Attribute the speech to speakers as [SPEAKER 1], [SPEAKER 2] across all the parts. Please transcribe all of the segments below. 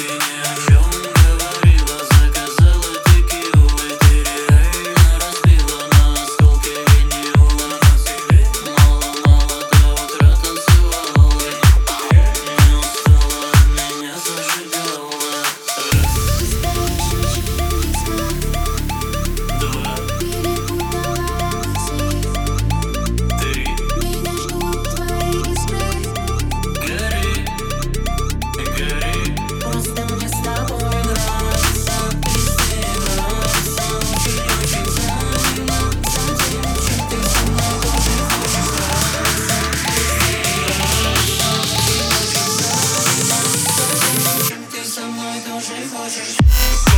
[SPEAKER 1] something else. motion, motion.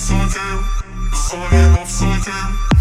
[SPEAKER 1] upside down, upside down.